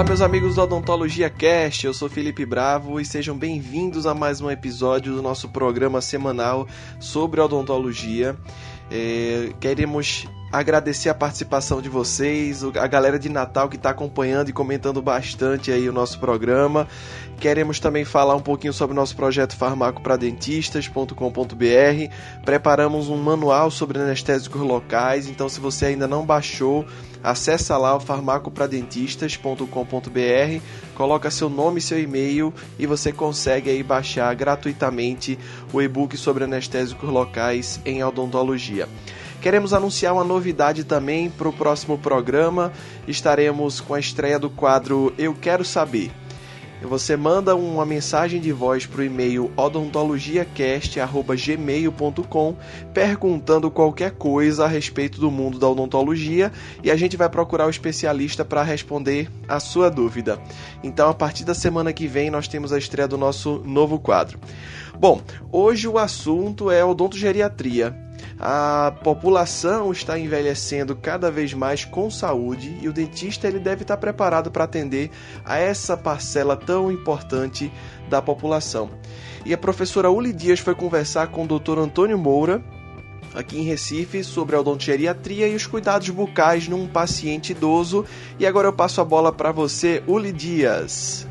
Olá, meus amigos do Odontologia Cast, eu sou Felipe Bravo e sejam bem-vindos a mais um episódio do nosso programa semanal sobre odontologia. É, queremos agradecer a participação de vocês, a galera de Natal que está acompanhando e comentando bastante aí o nosso programa. Queremos também falar um pouquinho sobre o nosso projeto farmacopradentistas.com.br. Preparamos um manual sobre anestésicos locais, então se você ainda não baixou, acessa lá o farmacopradentistas.com.br, coloca seu nome e seu e-mail e você consegue aí baixar gratuitamente o e-book sobre anestésicos locais em odontologia. Queremos anunciar uma novidade também para o próximo programa. Estaremos com a estreia do quadro Eu Quero Saber. Você manda uma mensagem de voz para o e-mail odontologiacast.gmail.com perguntando qualquer coisa a respeito do mundo da odontologia e a gente vai procurar o especialista para responder a sua dúvida. Então, a partir da semana que vem, nós temos a estreia do nosso novo quadro. Bom, hoje o assunto é odontogeriatria. A população está envelhecendo cada vez mais com saúde e o dentista ele deve estar preparado para atender a essa parcela tão importante da população. E a professora Uli Dias foi conversar com o Dr. Antônio Moura, aqui em Recife, sobre a odontogeriatria e os cuidados bucais num paciente idoso. E agora eu passo a bola para você, Uli Dias.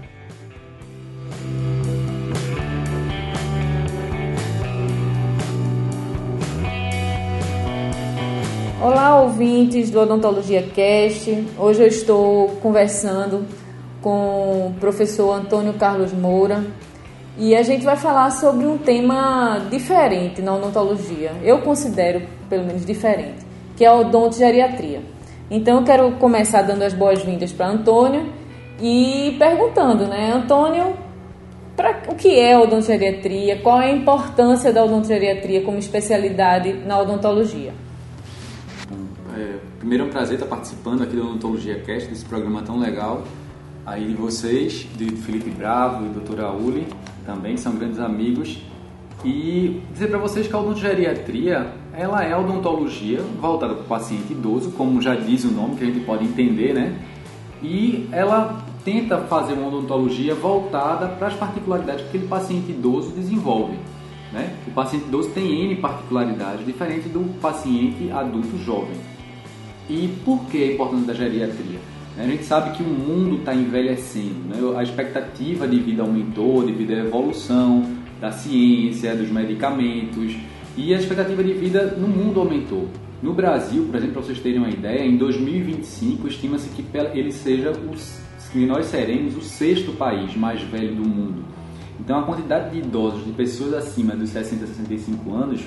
Olá, ouvintes do Odontologia Cast. Hoje eu estou conversando com o professor Antônio Carlos Moura e a gente vai falar sobre um tema diferente na odontologia. Eu considero, pelo menos, diferente, que é a odontogeriatria. Então eu quero começar dando as boas-vindas para Antônio e perguntando, né, Antônio, pra, o que é a odontogeriatria? Qual é a importância da odontogeriatria como especialidade na odontologia? Primeiro é um prazer estar participando aqui do Odontologia Cast, desse programa tão legal. Aí de vocês, de Felipe Bravo e doutora Uli, também são grandes amigos. E dizer para vocês que a odontogeriatria, ela é odontologia voltada para o paciente idoso, como já diz o nome, que a gente pode entender, né? E ela tenta fazer uma odontologia voltada para as particularidades que aquele paciente idoso desenvolve. Né? O paciente idoso tem N particularidades, diferente do paciente adulto jovem. E por que a importância da geriatria? A gente sabe que o mundo está envelhecendo, né? a expectativa de vida aumentou devido à evolução da ciência, dos medicamentos e a expectativa de vida no mundo aumentou. No Brasil, por exemplo, para vocês terem uma ideia, em 2025 estima-se que ele seja os, que nós seremos o sexto país mais velho do mundo. Então a quantidade de idosos, de pessoas acima dos 60 a 65 anos,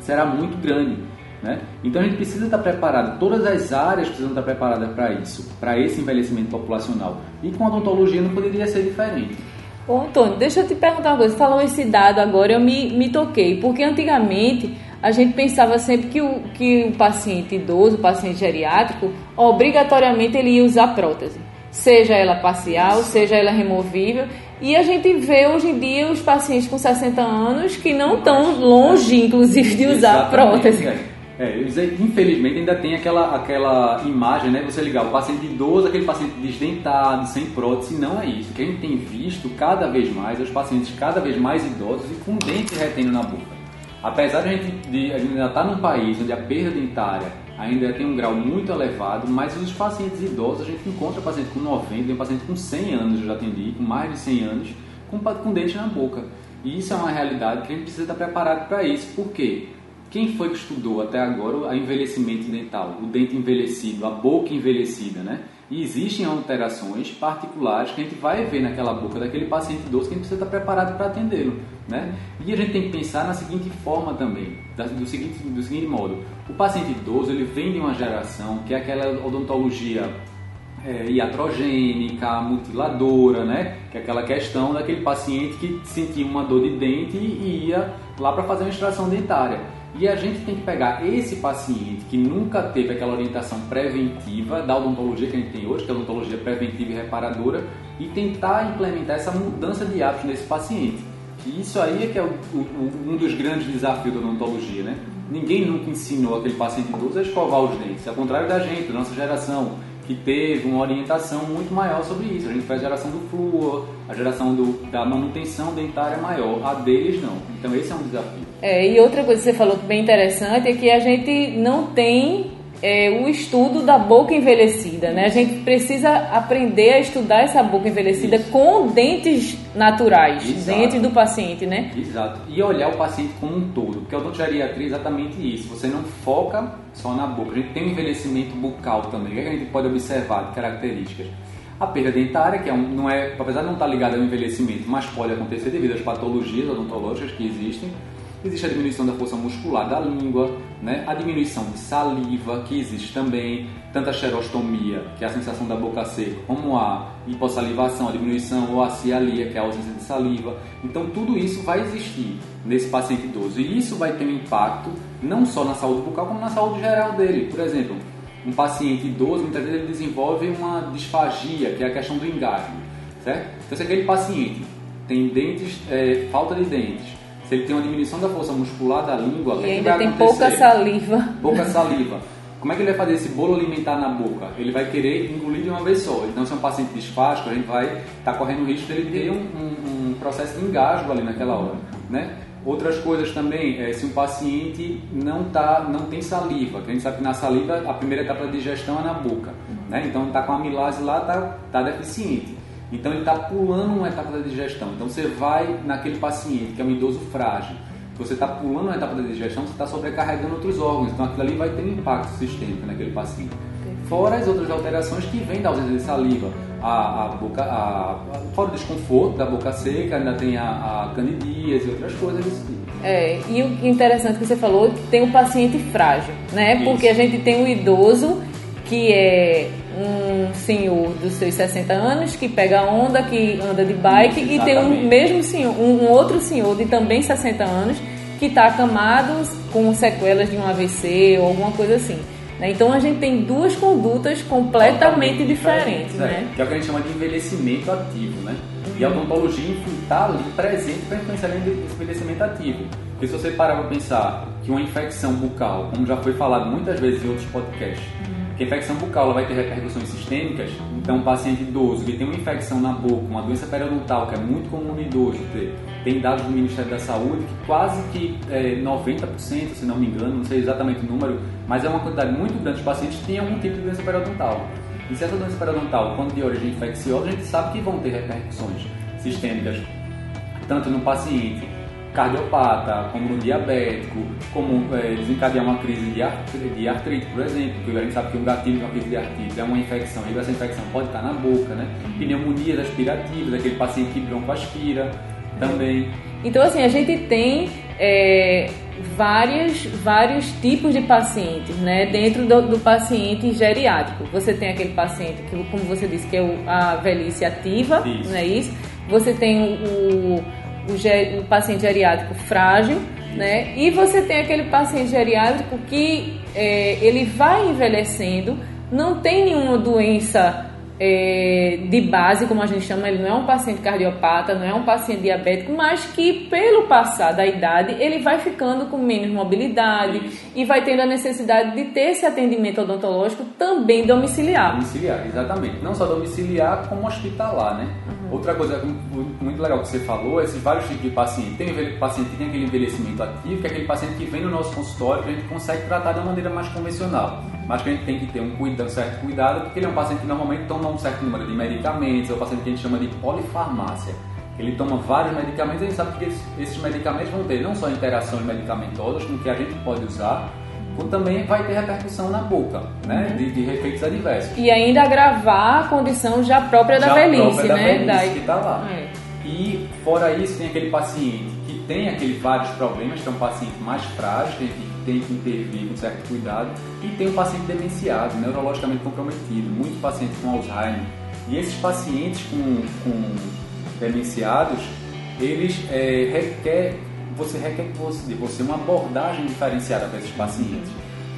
será muito grande. Né? Então a gente precisa estar preparado, todas as áreas precisam estar preparadas para isso, para esse envelhecimento populacional. E com a odontologia não poderia ser diferente. Ô Antônio, deixa eu te perguntar uma coisa. Falou esse dado agora, eu me, me toquei, porque antigamente a gente pensava sempre que o, que o paciente idoso, o paciente geriátrico, obrigatoriamente ele ia usar prótese, seja ela parcial, seja ela removível. E a gente vê hoje em dia os pacientes com 60 anos que não estão longe, inclusive, de usar Exatamente. prótese. É. Infelizmente ainda tem aquela, aquela imagem, né? Você ligar o paciente idoso, aquele paciente desdentado, sem prótese, não é isso. Que a gente tem visto cada vez mais é os pacientes cada vez mais idosos e com dente retendo na boca. Apesar de a gente, de, a gente ainda estar num país onde a perda dentária ainda tem um grau muito elevado, mas os pacientes idosos a gente encontra paciente com 90, tem paciente com 100 anos, eu já atendi, com mais de 100 anos, com, com dente na boca. E isso é uma realidade que a gente precisa estar preparado para isso. Por quê? Quem foi que estudou até agora o envelhecimento dental, o dente envelhecido, a boca envelhecida, né? E existem alterações particulares que a gente vai ver naquela boca daquele paciente idoso que a gente precisa estar preparado para atendê-lo, né? E a gente tem que pensar na seguinte forma também, do seguinte, do seguinte modo: o paciente idoso ele vem de uma geração que é aquela odontologia é, iatrogênica, mutiladora, né? Que é aquela questão daquele paciente que sentia uma dor de dente e ia lá para fazer uma extração dentária. E a gente tem que pegar esse paciente que nunca teve aquela orientação preventiva da odontologia que a gente tem hoje, que é a odontologia preventiva e reparadora, e tentar implementar essa mudança de hábitos nesse paciente. E isso aí é que é o, o, um dos grandes desafios da odontologia, né? Ninguém nunca ensinou aquele paciente idoso a escovar os dentes, ao contrário da gente, da nossa geração. Que teve uma orientação muito maior sobre isso. A gente faz a geração do flúor, a geração do, da manutenção dentária maior. A deles não. Então esse é um desafio. É, e outra coisa que você falou que bem interessante é que a gente não tem é, o estudo da boca envelhecida, né? A gente precisa aprender a estudar essa boca envelhecida Isso. com dentes naturais, Exato. dentes do paciente, né? Exato. E olhar o paciente como um todo, porque a odontogeriatria é exatamente isso. Você não foca só na boca. A gente tem um envelhecimento bucal também. O que a gente pode observar de características? A perda dentária, que é um, não é, apesar de não estar ligada ao envelhecimento, mas pode acontecer devido às patologias odontológicas que existem existe a diminuição da força muscular da língua, né? a diminuição de saliva, que existe também, tanto a xerostomia, que é a sensação da boca seca, como a hipossalivação, a diminuição ou a cialia, que é a ausência de saliva. Então, tudo isso vai existir nesse paciente idoso. E isso vai ter um impacto não só na saúde bucal, como na saúde geral dele. Por exemplo, um paciente idoso, muitas vezes ele desenvolve uma disfagia, que é a questão do engasgo, certo? Então, se aquele paciente tem dentes, é, falta de dentes, se ele tem uma diminuição da força muscular da língua, e ainda tem pouca saliva. Pouca saliva. Como é que ele vai fazer esse bolo alimentar na boca? Ele vai querer engolir de uma vez só. Então, se é um paciente disfásico, a gente vai estar tá correndo o risco dele ter um, um, um, processo de engasgo ali naquela hora, né? Outras coisas também, é, se um paciente não, tá, não tem saliva, que a gente sabe que na saliva a primeira etapa de digestão é na boca, né? Então está com a amilase lá, está tá deficiente. Então ele está pulando uma etapa da digestão. Então você vai naquele paciente que é um idoso frágil, você está pulando uma etapa da digestão, você está sobrecarregando outros órgãos. Então aquilo ali vai ter um impacto sistêmico naquele paciente. Fora as outras alterações que vêm da ausência de saliva. A, a boca, a, fora o desconforto da boca seca, ainda tem a, a candidíase e outras coisas desse tipo. É, e o interessante que você falou, que tem o paciente frágil, né? Isso. Porque a gente tem o idoso que é um senhor dos seus 60 anos que pega onda, que anda de bike, e tem um mesmo senhor, um, um, outro senhor de também 60 anos que está acamado com sequelas de um AVC ou alguma coisa assim. Né? Então a gente tem duas condutas completamente diferentes, é, né? Que é o que a gente chama de envelhecimento ativo, né? E a odontologia está ali presente para influenciar esse envelhecimento ativo. Porque se você parar para pensar que uma infecção bucal, como já foi falado muitas vezes em outros podcasts, que infecção bucal ela vai ter repercussões sistêmicas, então um paciente idoso que tem uma infecção na boca, uma doença periodontal, que é muito comum no idoso tem dados do Ministério da Saúde que quase que é, 90%, se não me engano, não sei exatamente o número, mas é uma quantidade muito grande de pacientes que têm algum tipo de doença periodontal. E se essa doença periodontal, quando de origem infecciosa, a gente sabe que vão ter repercussões sistêmicas, tanto no paciente cardiopata, como no diabético, como é, desencadear uma crise de, artrite, de artrite, por exemplo, porque a gente sabe que um gatilho de uma crise de artrite é uma infecção, e essa infecção pode estar na boca, né? Pneumonias aspirativas, aquele paciente que broncoaspira também. Então, assim, a gente tem é, vários, vários tipos de pacientes, né? Dentro do, do, paciente geriátrico. Você tem aquele paciente que, como você disse, que é o, a velhice ativa, isso. não é isso? Você tem o, o o, paciente geriátrico frágil, né? E você tem aquele paciente geriátrico que é, ele vai envelhecendo, não tem nenhuma doença é, de base, como a gente chama, ele não é um paciente cardiopata, não é um paciente diabético, mas que pelo passar da idade ele vai ficando com menos mobilidade e vai tendo a necessidade de ter esse atendimento odontológico também domiciliar. Domiciliar, exatamente. Não só domiciliar, como hospitalar, né? Uhum. Outra coisa muito legal que você falou, é esses vários tipos de paciente. Tem o paciente que tem aquele envelhecimento ativo, que é aquele paciente que vem no nosso consultório que a gente consegue tratar de uma maneira mais convencional mas que a gente tem que ter um, cuidado, um certo cuidado, porque ele é um paciente que normalmente toma um certo número de medicamentos, é um paciente que a gente chama de polifarmácia. Ele toma vários medicamentos e a gente sabe que esses medicamentos vão ter não só interações medicamentosas com que a gente pode usar, como também vai ter repercussão na boca, né? Uhum. De, de efeitos adversos. E ainda agravar a condição já própria da já velhice, própria da né? Velhice que está lá. É. E fora isso, tem aquele paciente que tem aqueles vários problemas, que é um paciente mais frágil, que tem que intervir com certo cuidado. E tem o paciente demenciado, neurologicamente comprometido, muitos pacientes com Alzheimer. E esses pacientes com, com demenciados, eles é, requer, você requer de você uma abordagem diferenciada para esses pacientes.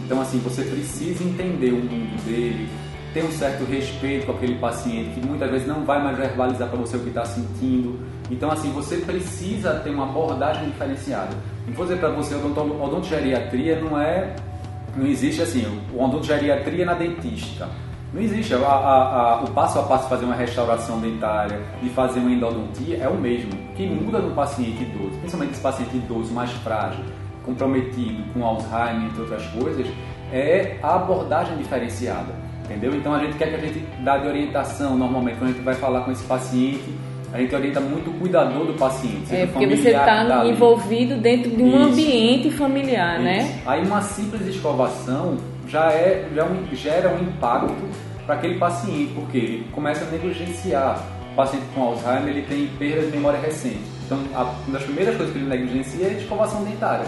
Então, assim, você precisa entender o mundo dele, ter um certo respeito com aquele paciente que muitas vezes não vai mais verbalizar para você o que está sentindo. Então, assim, você precisa ter uma abordagem diferenciada. E vou dizer para você, odontogeriatria não é, não existe assim, odontogeriatria na dentística. Não existe. A, a, a, o passo a passo de fazer uma restauração dentária, de fazer uma endodontia, é o mesmo. O que muda no paciente idoso, principalmente esse paciente idoso mais frágil, comprometido com Alzheimer, entre outras coisas, é a abordagem diferenciada. Entendeu? Então a gente quer que a gente dá de orientação normalmente quando a gente vai falar com esse paciente a gente orienta muito o cuidador do paciente. É, porque você está tá envolvido dentro de um Isso. ambiente familiar, né? Isso. né? Aí uma simples escovação já, é, já um, gera um impacto para aquele paciente, porque ele começa a negligenciar. O paciente com Alzheimer ele tem perda de memória recente. Então, a, uma das primeiras coisas que ele negligencia é a escovação dentária.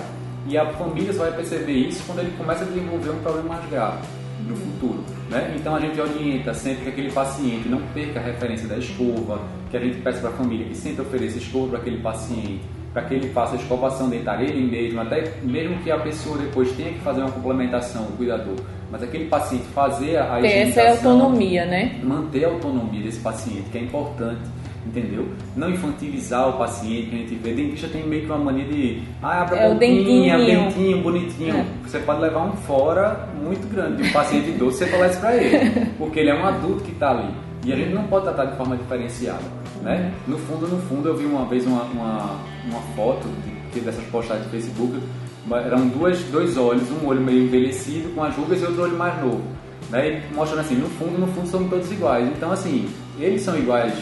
E a família só vai perceber isso quando ele começa a desenvolver um problema mais grave no futuro. Né? Então a gente orienta sempre que aquele paciente não perca a referência da escova, que a gente peça para a família que sempre ofereça escova para aquele paciente, para que ele faça a escovação dentária ele mesmo, até mesmo que a pessoa depois tenha que fazer uma complementação, o cuidador, mas aquele paciente fazer a Ter essa autonomia, né? Manter a autonomia desse paciente, que é importante entendeu? Não infantilizar o paciente, que a gente vê. Dentista tem meio que uma mania de, ah, abre a é boquinha, dentinho, bonitinho. É. Você pode levar um fora muito grande de um paciente idoso, você falar isso pra ele, porque ele é um adulto que está ali. E a gente não pode tratar de forma diferenciada, né? No fundo, no fundo, eu vi uma vez uma, uma, uma foto de, dessas postagens do Facebook, eram duas, dois olhos, um olho meio envelhecido com as rugas e outro olho mais novo. Né? E mostrando assim, no fundo, no fundo somos todos iguais. Então, assim, eles são iguais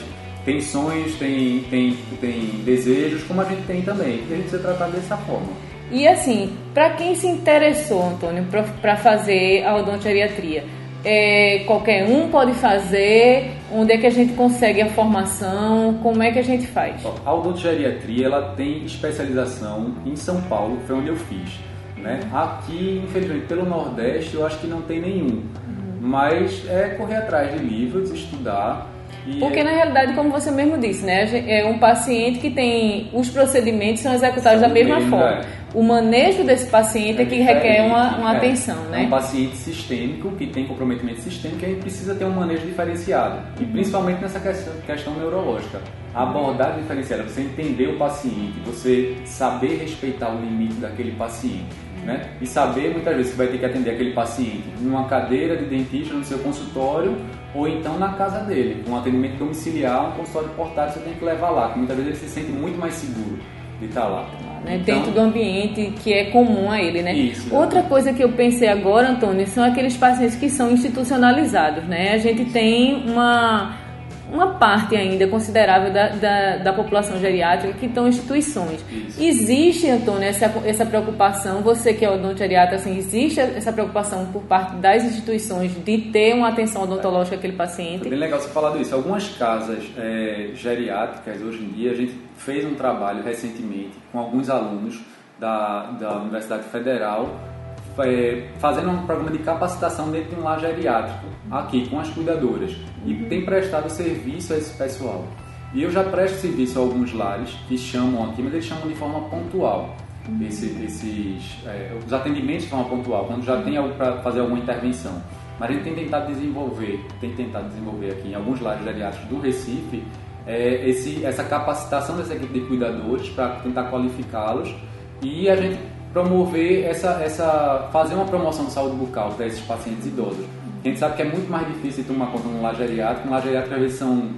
tem sonhos, tem, tem, tem desejos, como a gente tem também. A gente precisa tratar dessa forma. E assim, para quem se interessou, Antônio, para fazer a odontogeriatria, é, qualquer um pode fazer? Onde é que a gente consegue a formação? Como é que a gente faz? A odontogeriatria ela tem especialização em São Paulo, que foi onde eu fiz. Né? Aqui, infelizmente, pelo Nordeste, eu acho que não tem nenhum. Uhum. Mas é correr atrás de livros, estudar porque na realidade, como você mesmo disse, né, é um paciente que tem os procedimentos são executados são da mesma forma. É. O manejo desse paciente é, é que requer uma, uma é. atenção, né? É um paciente sistêmico que tem comprometimento sistêmico e aí precisa ter um manejo diferenciado e principalmente nessa questão, questão neurológica. A abordagem diferenciada, você entender o paciente, você saber respeitar o limite daquele paciente né? E saber muitas vezes que vai ter que atender aquele paciente numa cadeira de dentista no seu consultório ou então na casa dele, um atendimento domiciliar, um consultório portátil você tem que levar lá, que muitas vezes ele se sente muito mais seguro de estar lá. Né? Então, Dentro do ambiente que é comum a ele, né? Isso, Outra coisa que eu pensei agora, Antônio, são aqueles pacientes que são institucionalizados, né? A gente tem uma uma parte ainda considerável da, da, da população geriátrica que estão em instituições. Isso. Existe, Antônio, essa, essa preocupação, você que é odontogeriatra, assim, existe essa preocupação por parte das instituições de ter uma atenção odontológica àquele paciente? É bem legal você falar disso. Algumas casas é, geriátricas, hoje em dia, a gente fez um trabalho recentemente com alguns alunos da, da Universidade Federal é, fazendo um programa de capacitação dentro de um lar geriátrico, aqui com as cuidadoras, e tem prestado serviço a esse pessoal. E eu já presto serviço a alguns lares que chamam aqui, mas eles chamam de forma pontual. Esse, esses, é, os atendimentos de forma pontual, quando já tem algo para fazer alguma intervenção. Mas a gente tem tentado desenvolver, tem tentado desenvolver aqui em alguns lares geriátricos do Recife, é, esse, essa capacitação dessa equipe de cuidadores para tentar qualificá-los e a gente promover essa, essa fazer uma promoção de saúde bucal para esses pacientes idosos. A gente sabe que é muito mais difícil tomar conta de um lar geriátrico. Um lar geriátrico às vezes são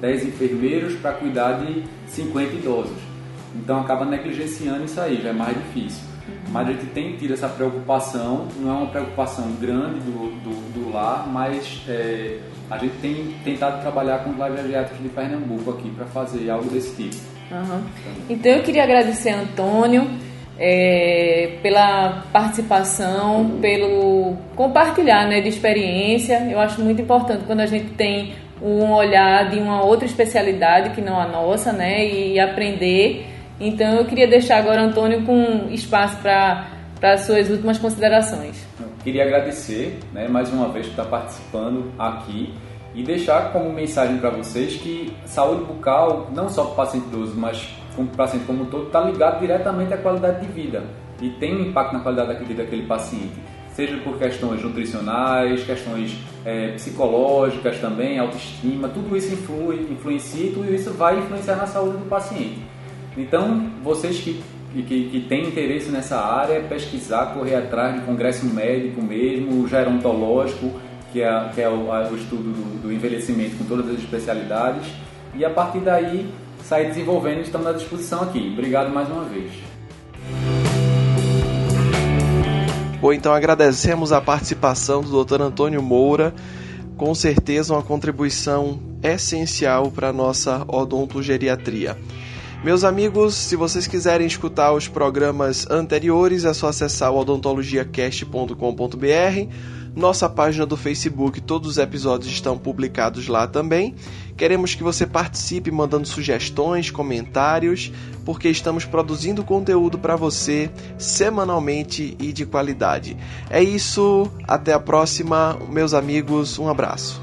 10 enfermeiros para cuidar de 50 idosos. Então acaba negligenciando isso aí, já é mais difícil. Mas a gente tem tido essa preocupação, não é uma preocupação grande do, do, do lar, mas é, a gente tem tentado trabalhar com os lares de Pernambuco aqui para fazer algo desse tipo. Uhum. Então eu queria agradecer a Antônio é, pela participação, pelo compartilhar né, de experiência. Eu acho muito importante quando a gente tem um olhar de uma outra especialidade que não a nossa, né, e aprender. Então eu queria deixar agora Antônio com espaço para as suas últimas considerações. Queria agradecer, né, mais uma vez por estar participando aqui e deixar como mensagem para vocês que saúde bucal, não só para o paciente idoso, mas para o paciente como um todo, está ligado diretamente à qualidade de vida e tem um impacto na qualidade da vida daquele paciente, seja por questões nutricionais, questões é, psicológicas também, autoestima, tudo isso influi, influencia e tudo isso vai influenciar na saúde do paciente. Então, vocês que, que, que têm interesse nessa área, pesquisar, correr atrás de congresso médico mesmo, gerontológico, que é, que é o, o estudo do, do envelhecimento com todas as especialidades. E a partir daí, sair desenvolvendo, estamos à disposição aqui. Obrigado mais uma vez. Bom, então agradecemos a participação do Dr. Antônio Moura, com certeza uma contribuição essencial para a nossa odontogeriatria. Meus amigos, se vocês quiserem escutar os programas anteriores, é só acessar o odontologiacast.com.br nossa página do Facebook, todos os episódios estão publicados lá também. Queremos que você participe mandando sugestões, comentários, porque estamos produzindo conteúdo para você semanalmente e de qualidade. É isso, até a próxima, meus amigos, um abraço.